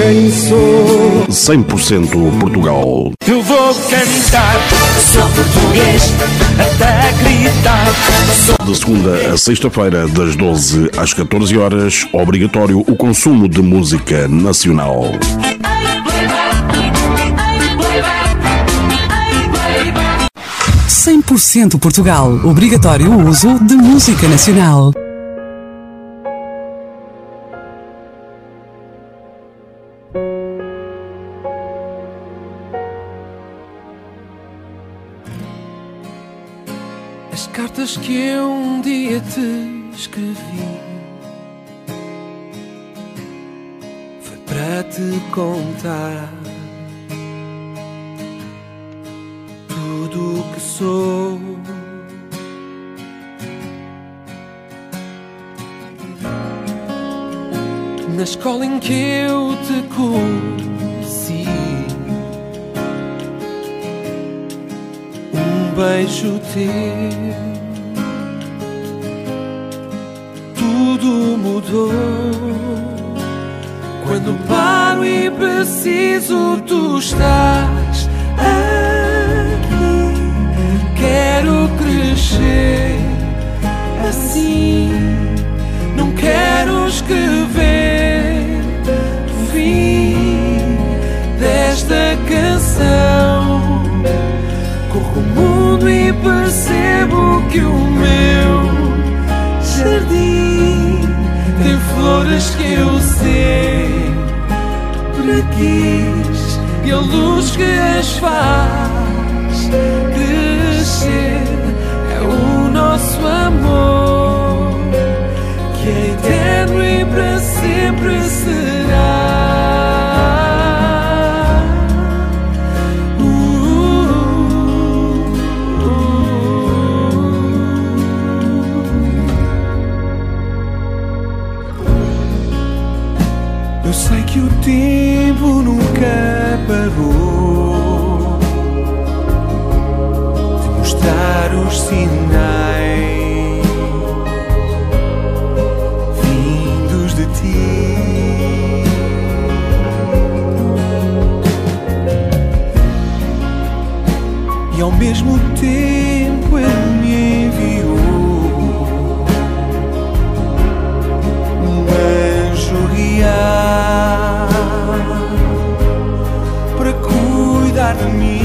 quem sou. 100% Portugal. Eu vou cantar, sou português, até gritar. Sou De segunda a sexta-feira, das 12 às 14 horas, obrigatório o consumo de música nacional. 100% Portugal. Obrigatório o uso de música nacional. Te escrevi Foi para te contar Tudo o que sou Na escola em que eu te conheci um beijo teu. Tudo mudou quando paro e preciso, tu estás aqui. Quero crescer assim, não quero escrever o fim desta canção. Corro o mundo e percebo que o meu jardim flores que eu sempre quis e a luz que as faz crescer é o nosso amor que é eterno e para sempre será. Mesmo tempo ele me enviou um anjo guiar para cuidar de mim.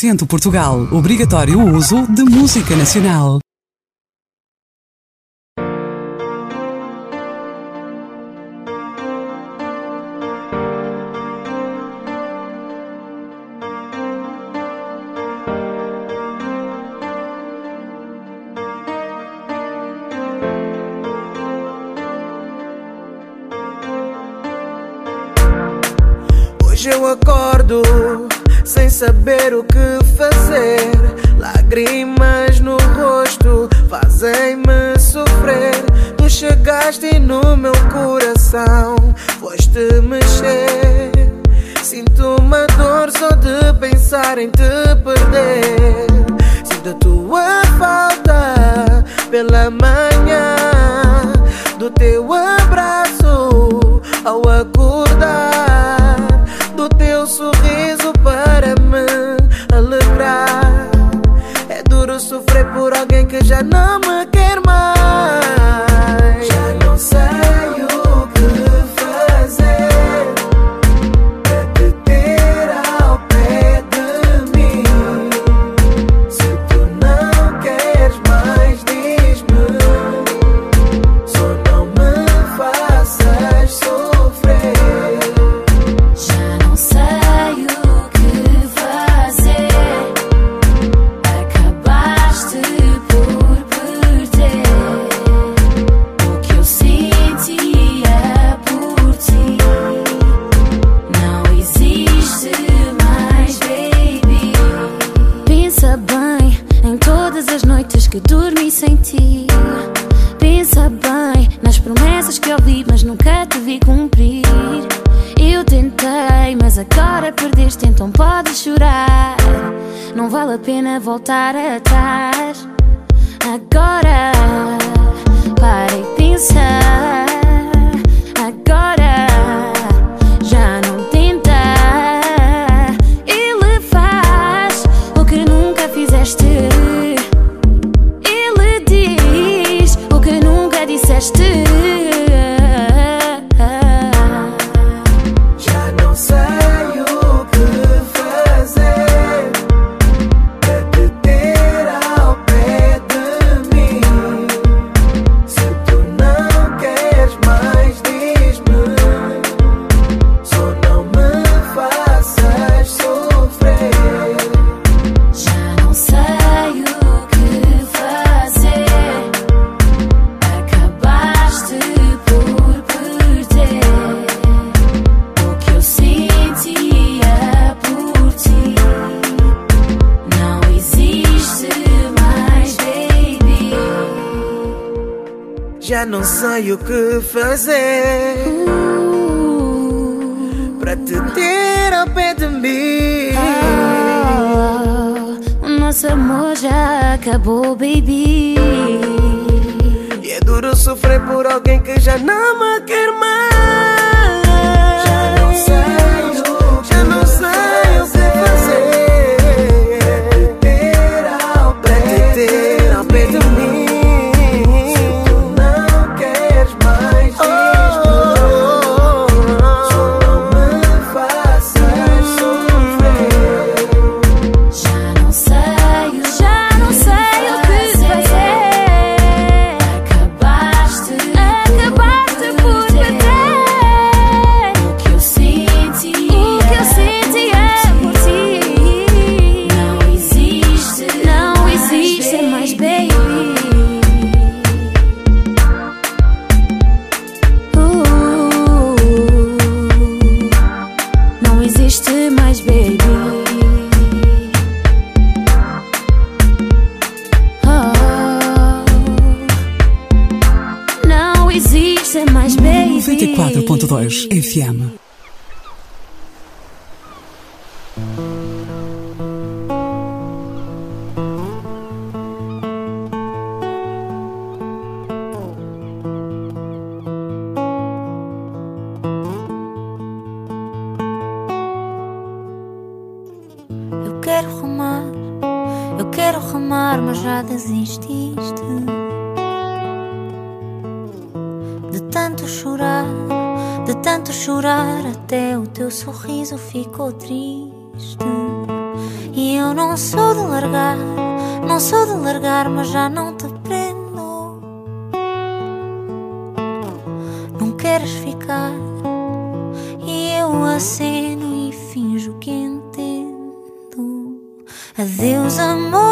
100% Portugal. Obrigatório o uso de música nacional. saber o que fazer. Lágrimas no rosto fazem-me sofrer. Tu chegaste no meu coração, foste mexer. Sinto uma dor só de pensar em te perder. Sinto a tua falta pela manhã, do teu abraço ao acordar. que já não me vale a pena voltar atrás. Agora, para e pensar. sei o que fazer para te ter ao pé de mim. O nosso amor já acabou, baby. E é duro sofrer por alguém que já não me quer mais. queres ficar. E eu aceno e finjo que entendo. Adeus, amor.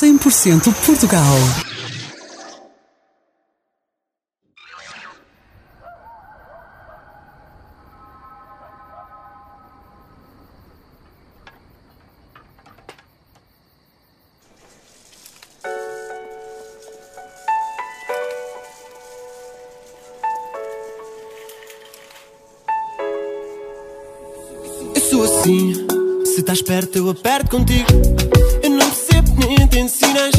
100% Portugal. Eu sou assim, se estás perto eu aperto contigo. Entendo sinais,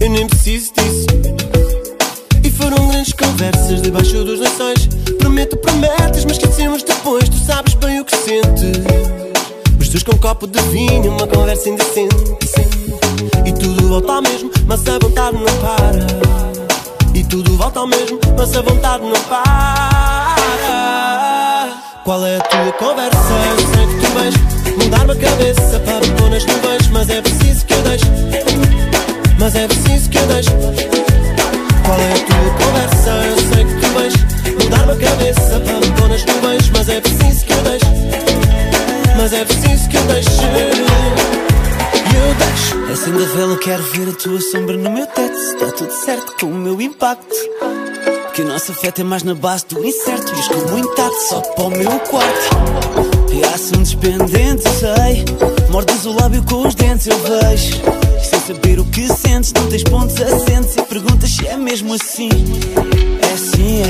eu nem preciso disso. E foram grandes conversas debaixo dos lençóis. Prometo, prometes, mas esquecemos depois. Tu sabes bem o que sentes. Os dois com um copo de vinho, uma conversa indecente. E tudo volta ao mesmo, mas a vontade não para. E tudo volta ao mesmo, mas a vontade não para. Qual é a tua conversa? Eu sei que tu vais mudar-me a cabeça para me pôr nas nuvens, mas é preciso que eu deixe. Mas é preciso que eu deixe. Qual é a tua conversa? Eu sei que tu vais mudar-me a cabeça para me pôr nas nuvens, mas é preciso que eu deixe. Mas é preciso que eu deixe. Eu deixo. Acenda a vela, quero ver a tua sombra no meu teto. Se Está tudo certo com o meu impacto. Que o nosso afeto é mais na base do incerto. E como intacto só para o meu quarto. E há assuntos sei. Mordes o lábio com os dentes, eu vejo. E sem saber o que sentes, não tens pontos assentes. E perguntas se é mesmo assim. É assim, é.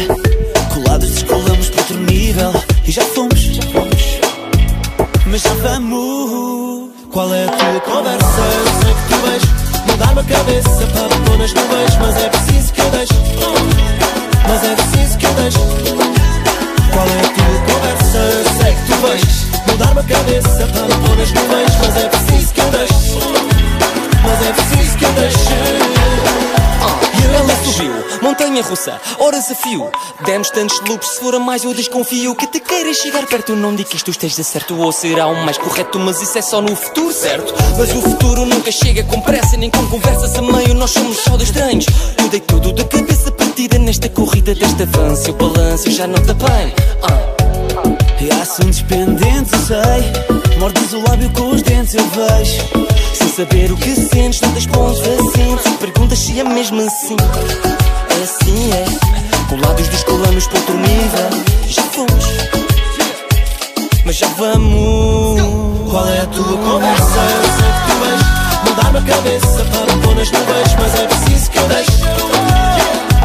Horas a fio. Demos tantos loops, se for a mais eu desconfio que te queiras chegar perto. Não digo que isto esteja certo ou será o mais correto, mas isso é só no futuro, certo? Mas o futuro nunca chega com pressa, nem com conversas a meio. Nós somos só de estranhos. Eu dei tudo de cabeça partida nesta corrida deste avanço. O balanço já não está bem. Ah. E há assuntos pendentes, sei. Mordes o lábio com os dentes, eu vejo. Sem saber o que sentes, não tens pontos assim. Perguntas se é mesmo assim. Assim é. Colados descolamos para outro nível. Já fomos. Mas já vamos. Qual é a tua conversa? Eu sei que tu vais mudar-me a cabeça para pôr nas nuvens. Mas é preciso que eu deixe.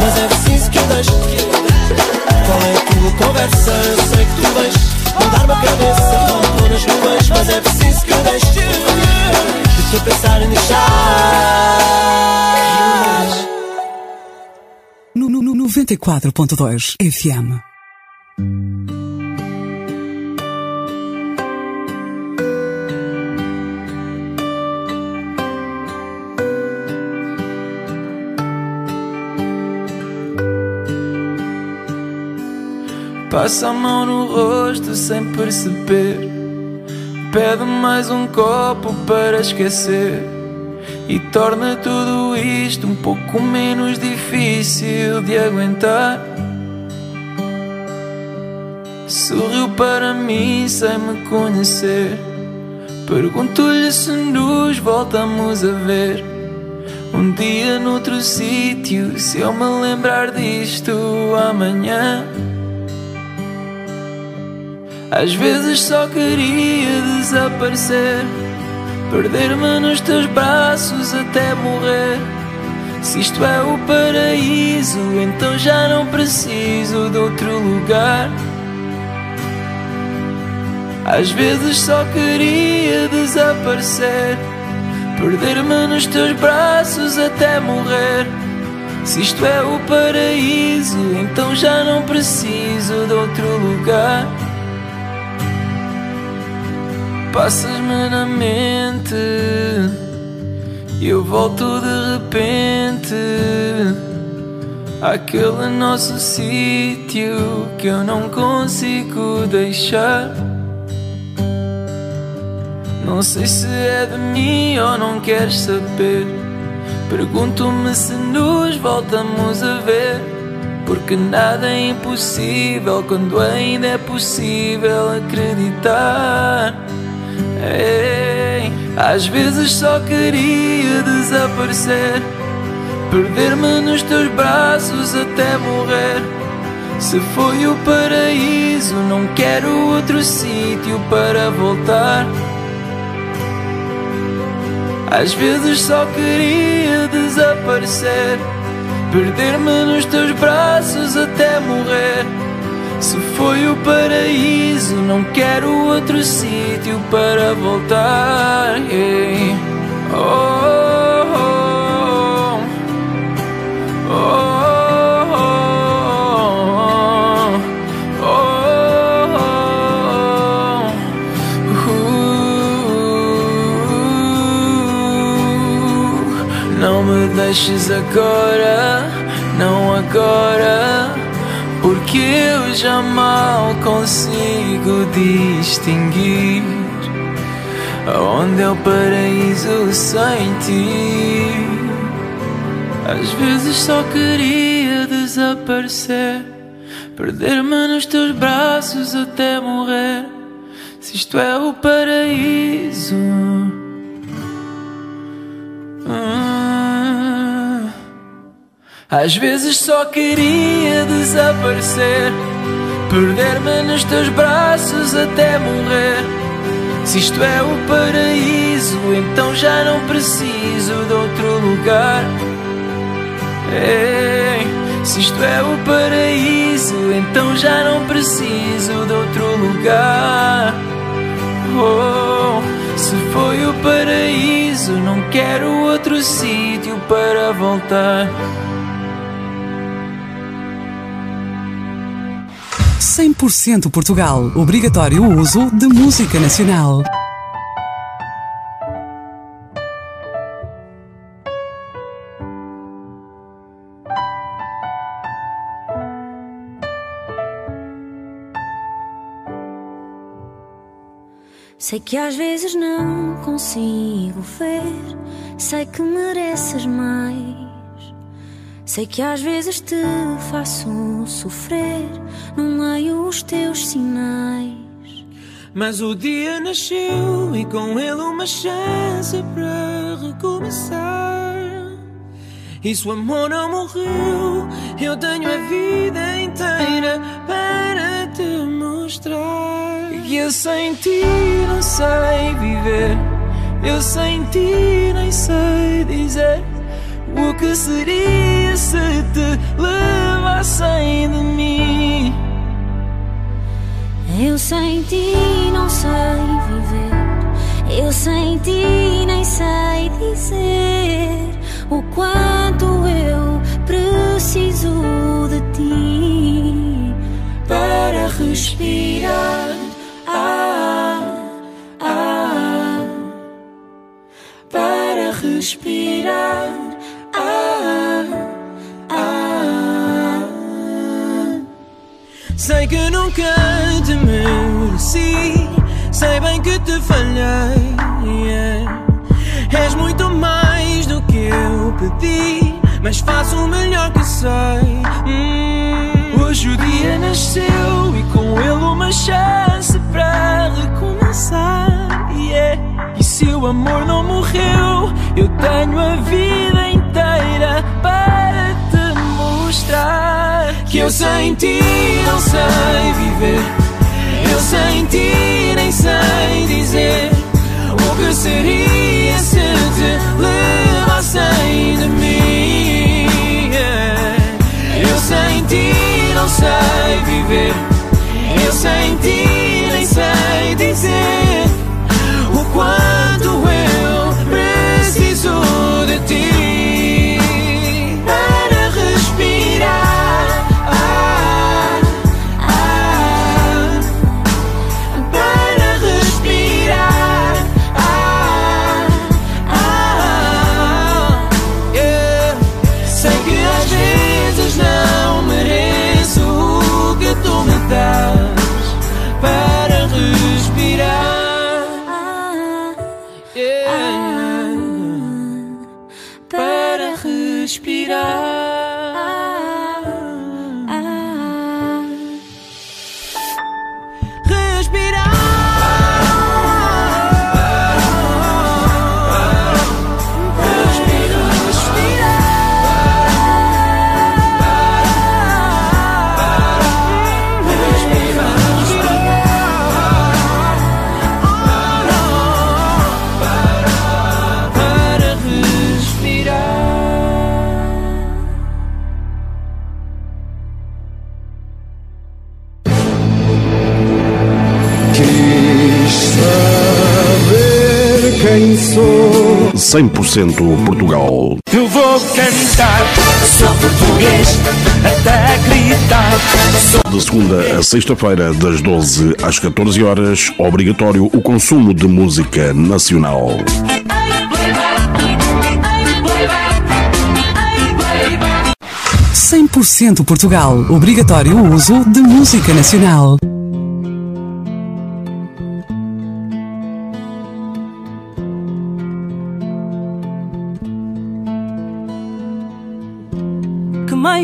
Mas é preciso que eu deixe. Qual é a tua conversa? Eu sei que tu vais mudar-me a cabeça para pôr nas nuvens. Mas é preciso que eu deixe. Deixa eu pensar em deixar. No, no, no 94.2 FM. Passa a mão no rosto sem perceber. Pede mais um copo para esquecer. E torna tudo isto um pouco menos difícil de aguentar. Sorriu para mim sem me conhecer. Pergunto-lhe se nos voltamos a ver. Um dia noutro sítio, se eu me lembrar disto amanhã. Às vezes só queria desaparecer, perder-me nos teus braços até morrer. Se isto é o paraíso, então já não preciso de outro lugar. Às vezes só queria desaparecer, perder-me nos teus braços até morrer. Se isto é o paraíso, então já não preciso de outro lugar. Passas-me na mente e eu volto de repente àquele nosso sítio que eu não consigo deixar. Não sei se é de mim ou não queres saber. Pergunto-me se nos voltamos a ver. Porque nada é impossível quando ainda é possível acreditar. Ei, às vezes só queria desaparecer, perder-me nos teus braços até morrer. Se foi o paraíso, não quero outro sítio para voltar. Às vezes só queria desaparecer, perder-me nos teus braços até morrer. Se foi o paraíso, não quero outro sítio para voltar. Oh, oh, oh, oh, oh, oh. Não me deixes agora, não agora. Porque eu já mal consigo distinguir Onde é o paraíso sem ti. Às vezes só queria desaparecer Perder-me nos teus braços até morrer. Se isto é o paraíso Às vezes só queria desaparecer, perder-me nos teus braços até morrer. Se isto é o paraíso, então já não preciso de outro lugar. Ei, se isto é o paraíso, então já não preciso de outro lugar. Oh, se foi o paraíso, não quero outro sítio para voltar. 100% Portugal. Obrigatório o uso de música nacional. Sei que às vezes não consigo ver, sei que mereces mais. Sei que às vezes te faço sofrer, não leio os teus sinais. Mas o dia nasceu e com ele uma chance para recomeçar. E se o amor não morreu, eu tenho a vida inteira para te mostrar. Que eu sem ti não sei viver, eu sem ti nem sei dizer o que seria se te levassem de mim. Eu sem ti não sei viver, eu sem ti nem sei dizer o quanto eu preciso de ti para respirar. Ah, ah, para respirar. Sei que nunca te mereci, sei bem que te falhei. yeah. És muito mais do que eu pedi, mas faço o melhor que sei. Hum, hoje o dia nasceu e com ele uma chance para recomeçar. yeah. E se o amor não morreu, eu tenho a vida para te mostrar que eu sem ti não sei viver. Eu sem ti nem sei dizer o que seria se te levassem de mim. yeah. Eu sem ti não sei viver. Eu sem ti nem sei dizer 100% Portugal. Eu vou cantar, sou português, até gritar. Sou De segunda a sexta-feira, das 12 às 14 horas, obrigatório o consumo de música nacional. 100% Portugal. Obrigatório o uso de música nacional.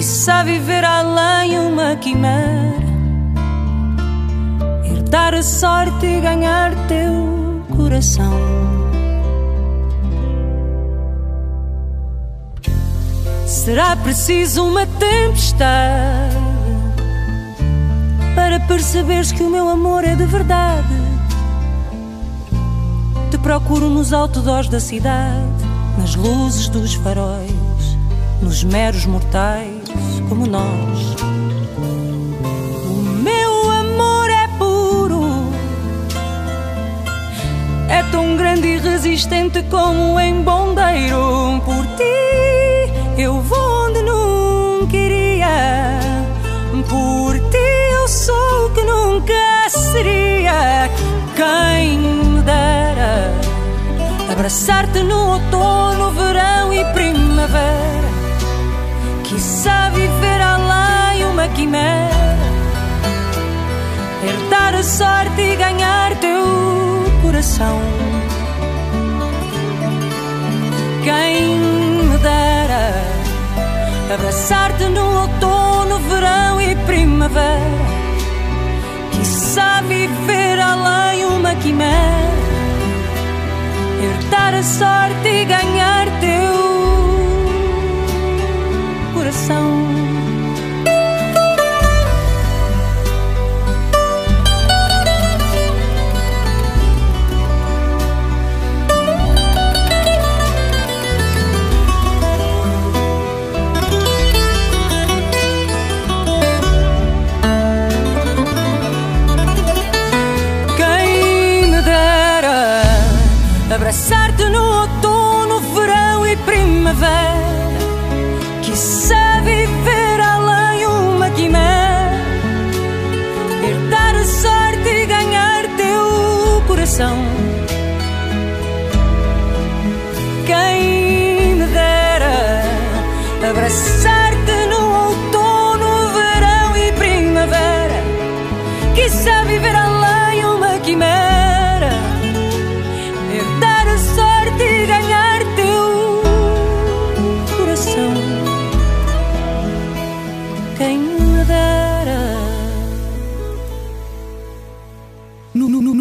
Quiçá viver além uma quimera, herdar a sorte e ganhar teu coração. Será preciso uma tempestade para perceberes que o meu amor é de verdade. Te procuro nos outdoors da cidade, nas luzes dos faróis, nos meros mortais como nós. O meu amor é puro, é tão grande e resistente como em bondeiro. Por ti eu vou onde nunca iria, por ti eu sou o que nunca seria. Quem me dera abraçar-te no outono, verão e primavera. Quiçá viver além uma quimera, herdar a sorte e ganhar teu coração. Quem me dera abraçar-te no outono, verão e primavera. Quiçá viver além uma quimera, herdar a sorte e ganhar teu coração.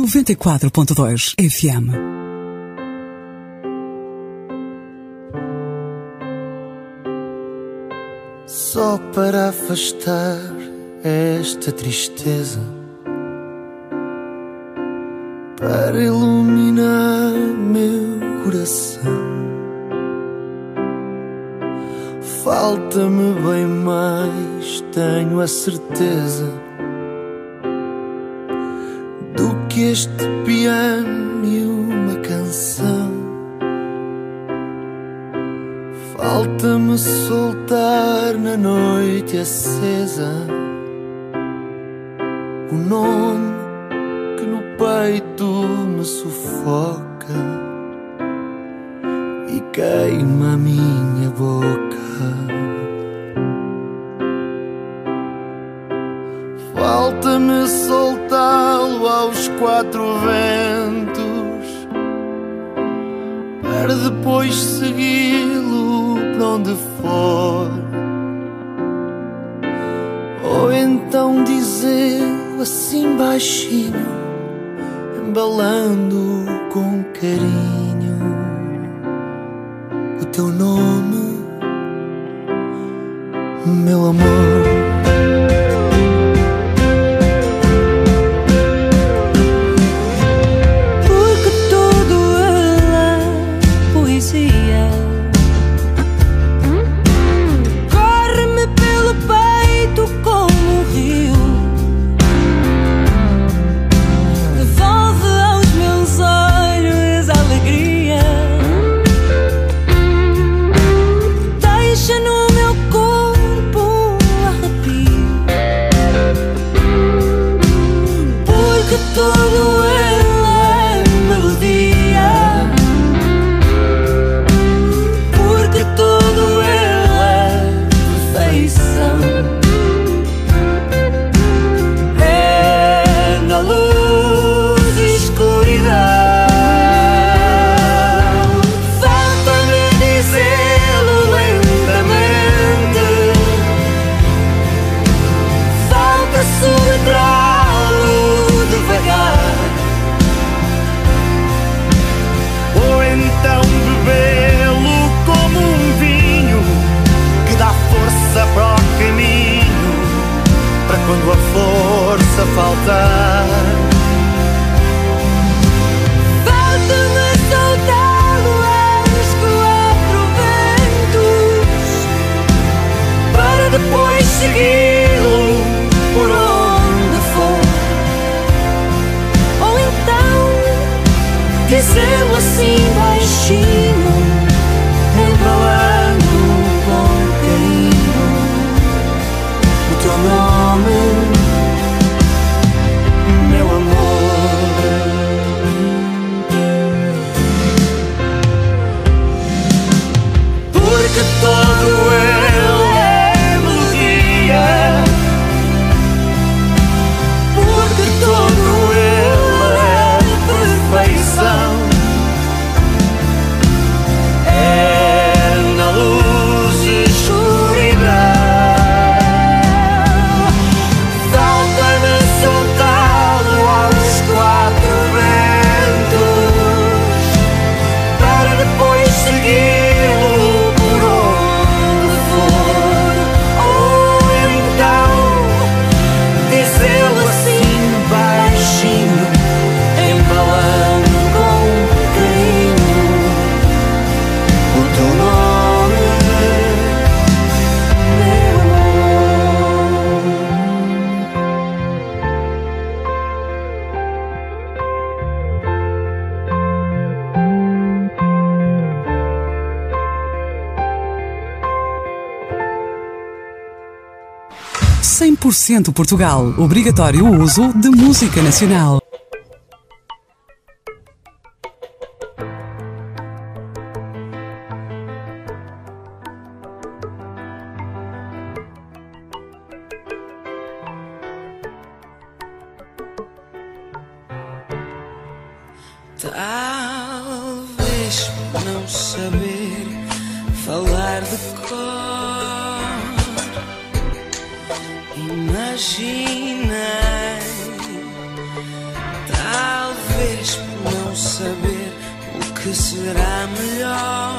94.2 FM. Só para afastar esta tristeza, para iluminar meu coração. Falta-me bem mais, tenho a certeza, que este piano e uma canção. Falta-me soltar na noite acesa Porque todo Portugal. Obrigatório o uso de música nacional. Talvez por não saber o que será melhor.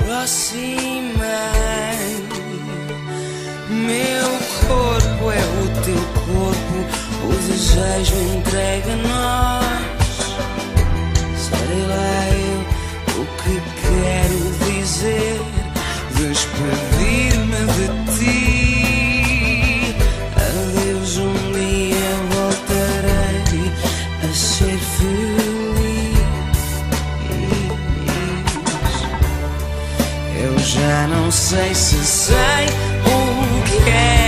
Aproximei, meu corpo é o teu corpo, o desejo entregue a nós. Serei lá eu o que quero dizer, despedir-me sei se sei o que é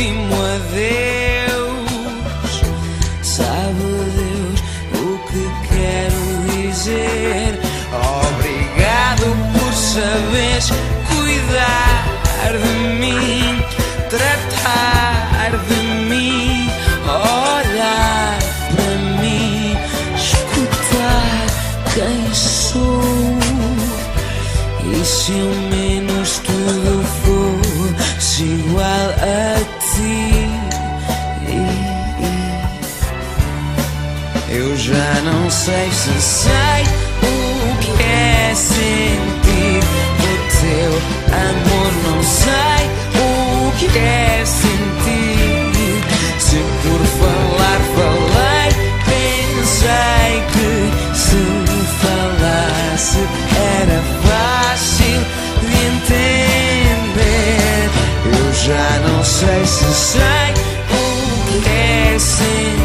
último adeus. Sabe Deus o que quero dizer? Obrigado por saberes cuidar de mim, tratar de mim, olhar para mim, escutar quem sou. E se ao sei se sei o que é sentir o teu amor. Não sei o que é sentir. Se por falar falei, pensei que se falasse era fácil de entender. Eu já não sei se sei o que é sentir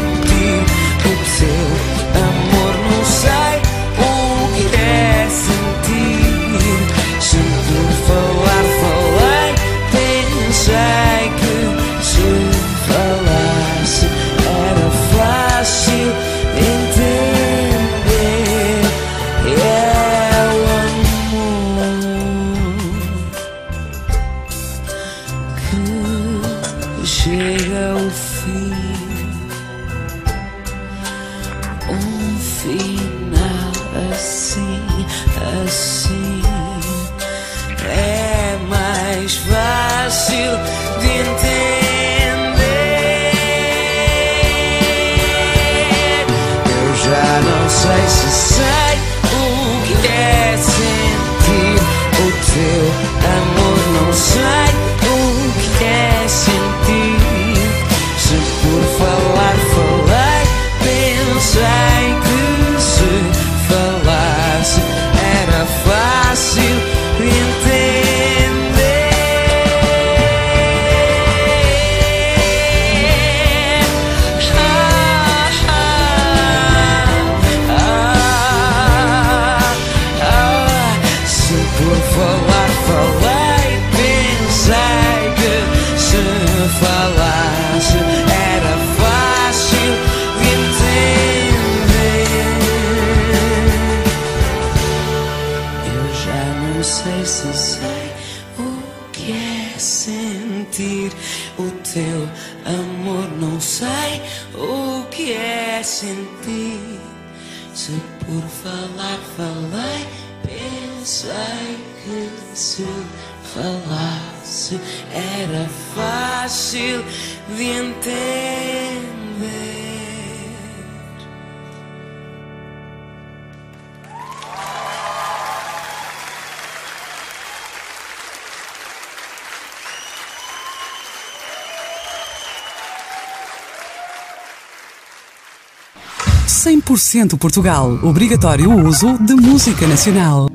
100% Portugal. Obrigatório o uso de música nacional.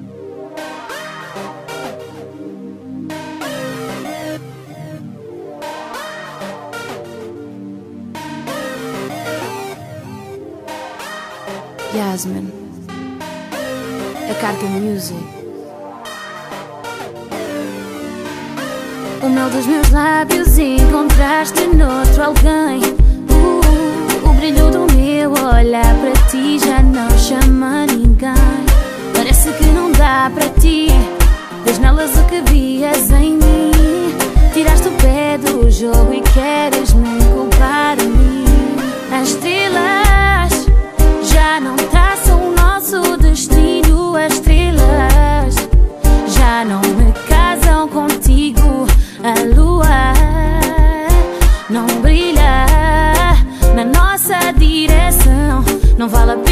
Yasmin. A carta music. O mel dos meus lábios encontraste noutro alguém. Brilho do meu olhar para ti já não chama ninguém. Parece que não dá para ti. Vês nelas o que vias em mim. Tiraste o pé do jogo e queres me culpar a mim. As estrelas já não traçam o nosso destino. As estrelas já não me casam contigo. A lua não brilha Não vale a pena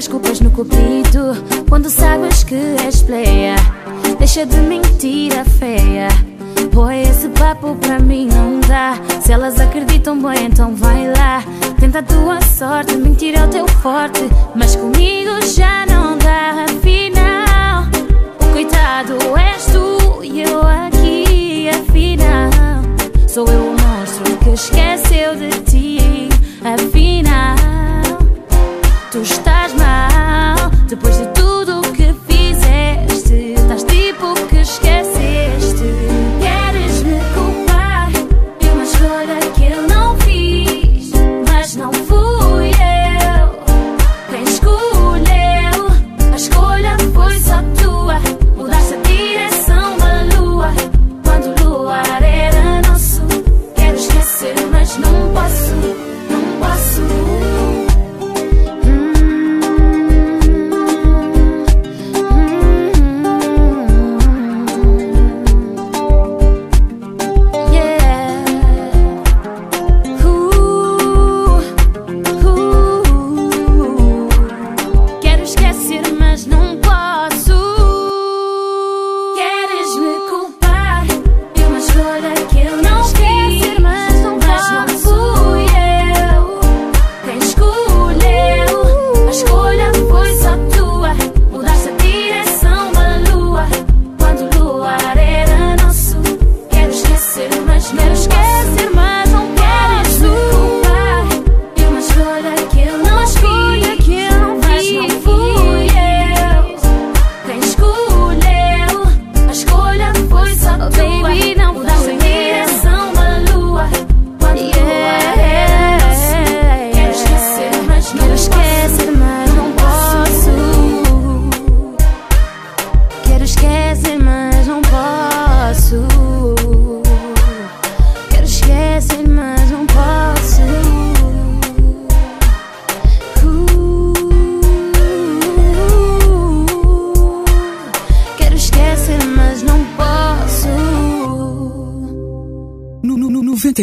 as culpas no cupido. Quando sabes que és pleia, deixa de mentira feia. Pois esse papo para mim não dá. Se elas acreditam bem, então vai lá. Tenta a tua sorte, mentir é o teu forte. Mas comigo já não dá. Afinal, o coitado és tu e eu aqui. Afinal, sou eu o monstro que esqueceu de ti. Afinal, tu estás. Depois de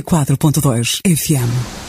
94.2 FM.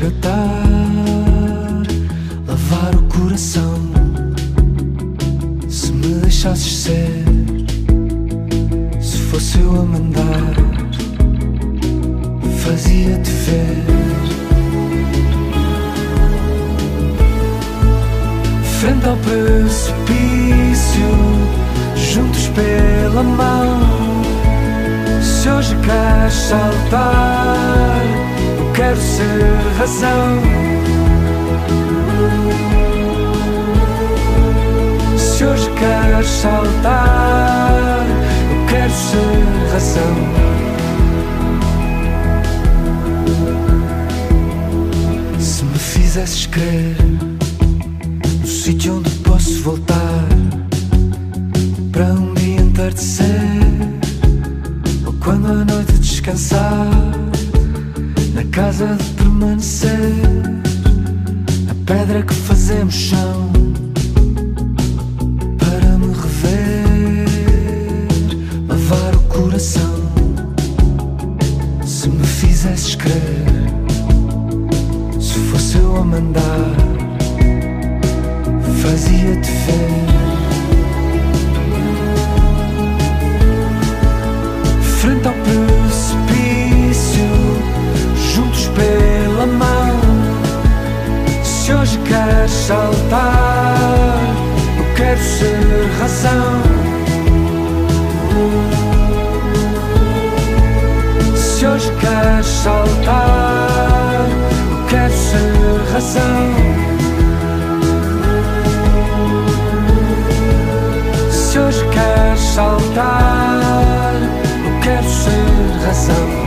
Resgatar, lavar o coração. Se me deixasses ser, se fosse eu a mandar, fazia-te ver. Frente ao precipício, juntos pela mão. Se hoje queres saltar, quero ser razão. Se hoje queres saltar, eu quero ser razão. Se me fizesses crer no sítio onde posso voltar para um dia entardecer ou quando a noite descansar casa de permanecer a pedra que fazemos chão hoje queres saltar, eu quero ser razão. Se hoje queres saltar, eu quero ser razão.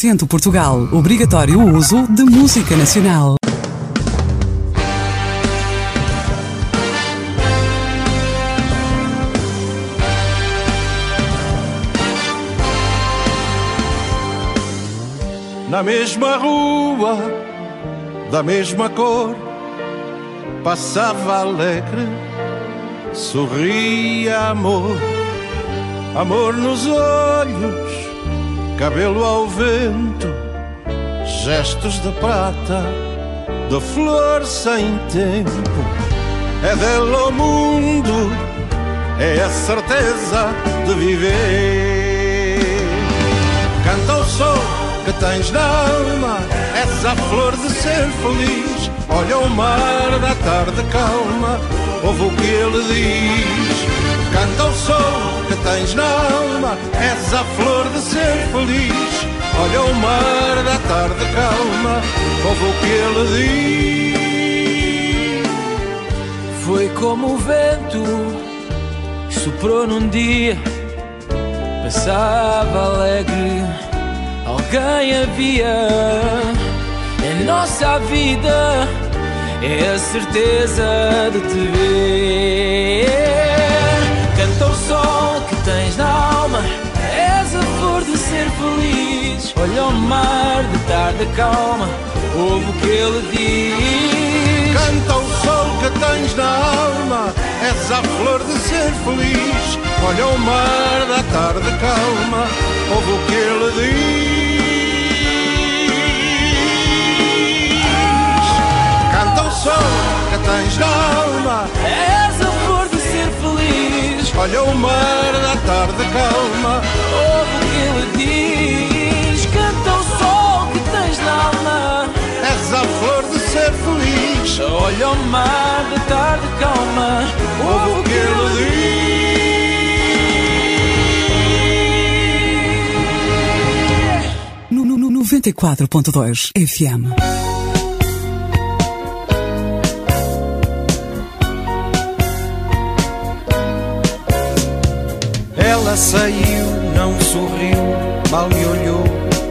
Cento Portugal. Obrigatório o uso de música nacional. Na mesma rua, da mesma cor, passava alegre, sorria amor, amor nos olhos, cabelo ao vento, gestos de prata, de flor sem tempo. É dela o mundo, é a certeza de viver. Canta o sol que tens na alma, essa flor de ser feliz. Olha o mar da tarde calma, ouve o que ele diz. Canta o sol que tens na alma, essa flor de ser feliz. Olha o mar da tarde calma, ouve o que ele diz. Foi como o vento soprou num dia, passava alegre, alguém havia em nossa vida. É a certeza de te ver. Canta o sol que tens ser feliz. Olha o mar de tarde calma, ouve o que ele diz. Canta o sol que tens na alma, és a flor de ser feliz. Olha o mar da tarde calma, ouve o que ele diz. Canta o sol que tens na alma, És a olha o mar da tarde calma. Ouve o que ele diz. Canta o sol que tens na alma. És a flor de ser feliz. Olha o mar de tarde calma. Ouve o que ele diz. No, no, no 94.2 FM. Ela saiu, não sorriu, mal me olhou,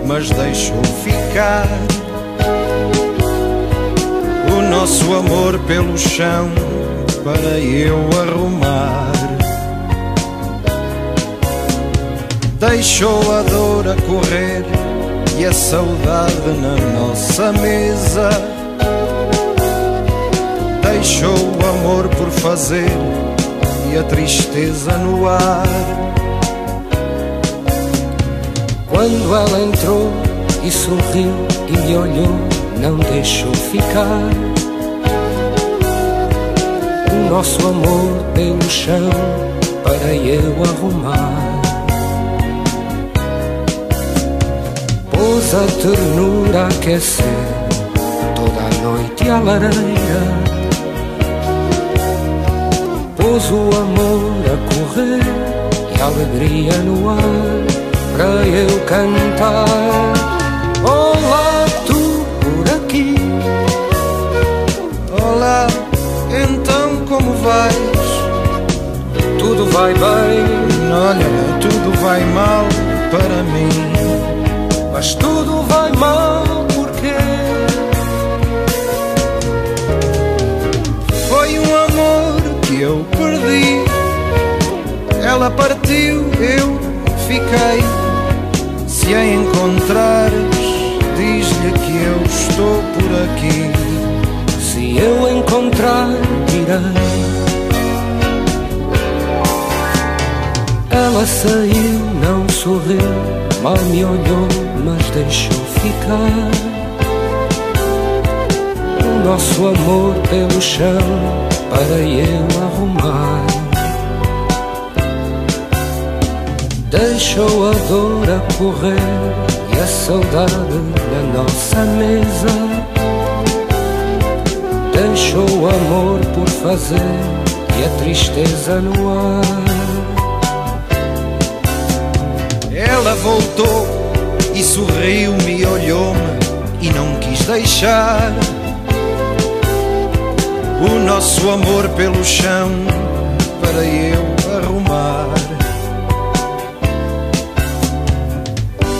mas deixou ficar. O nosso amor pelo chão para eu arrumar. Deixou a dor a correr e a saudade na nossa mesa. Deixou o amor por fazer e a tristeza no ar. Quando ela entrou e sorriu e me olhou, não deixou ficar. O nosso amor pelo chão para eu arrumar. Pôs a ternura a aquecer toda a noite à lareira. Pôs o amor a correr e a alegria no ar para eu cantar. Olá, tu por aqui. Olá, então como vais? Tudo vai bem, Olha, tudo vai mal para mim. mas tudo vai mal Ela partiu, eu fiquei. Se a encontrares, diz-lhe que eu estou por aqui. se eu encontrar, direi. Ela saiu, não sorriu, mal me olhou, mas deixou ficar. O nosso amor pelo chão para eu arrumar. Deixou a dor a correr e a saudade na nossa mesa. Deixou o amor por fazer e a tristeza no ar. Ela voltou e sorriu-me e olhou-me e não quis deixar o nosso amor pelo chão para eu arrumar.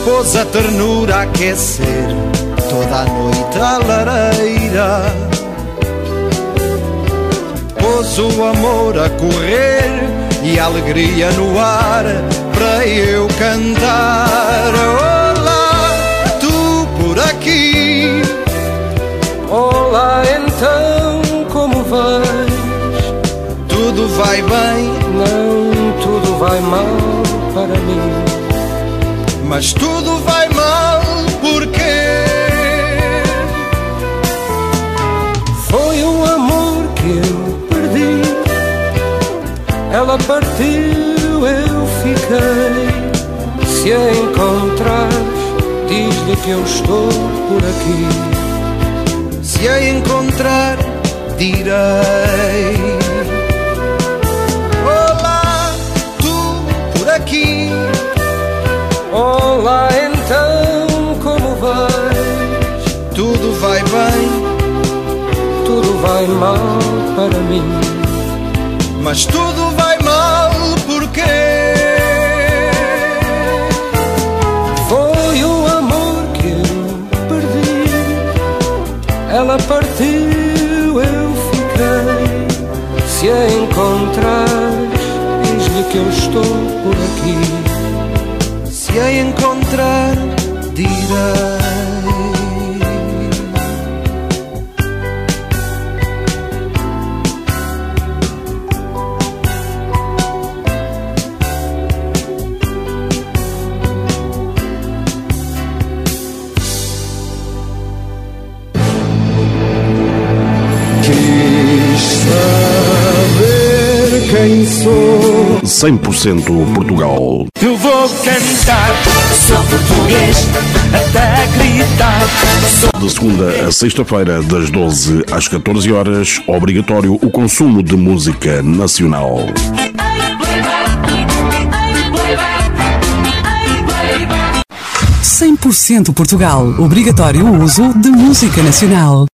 Pôs a ternura a aquecer toda a noite à lareira. Pôs o amor a correr e a alegria no ar para eu cantar. Olá, tu por aqui. Olá, então como vais? Tudo vai bem, Não, tudo vai mal. Mas tudo vai mal porque Foi um amor que eu perdi. Ela partiu, eu fiquei. Se a encontrares, diz-lhe que eu estou por aqui. se a encontrar direi. Vai mal para mim. mas tudo vai mal porque Foi o amor que eu perdi. Ela partiu, eu fiquei. Se a encontrares, diz-lhe que eu estou por aqui. se a encontrar direi. Sou. 100% Portugal. Eu vou cantar, sou português, até gritar. Sou De segunda a sexta-feira, das 12 às 14 horas, obrigatório o consumo de música nacional. 100% Portugal. Obrigatório o uso de música nacional.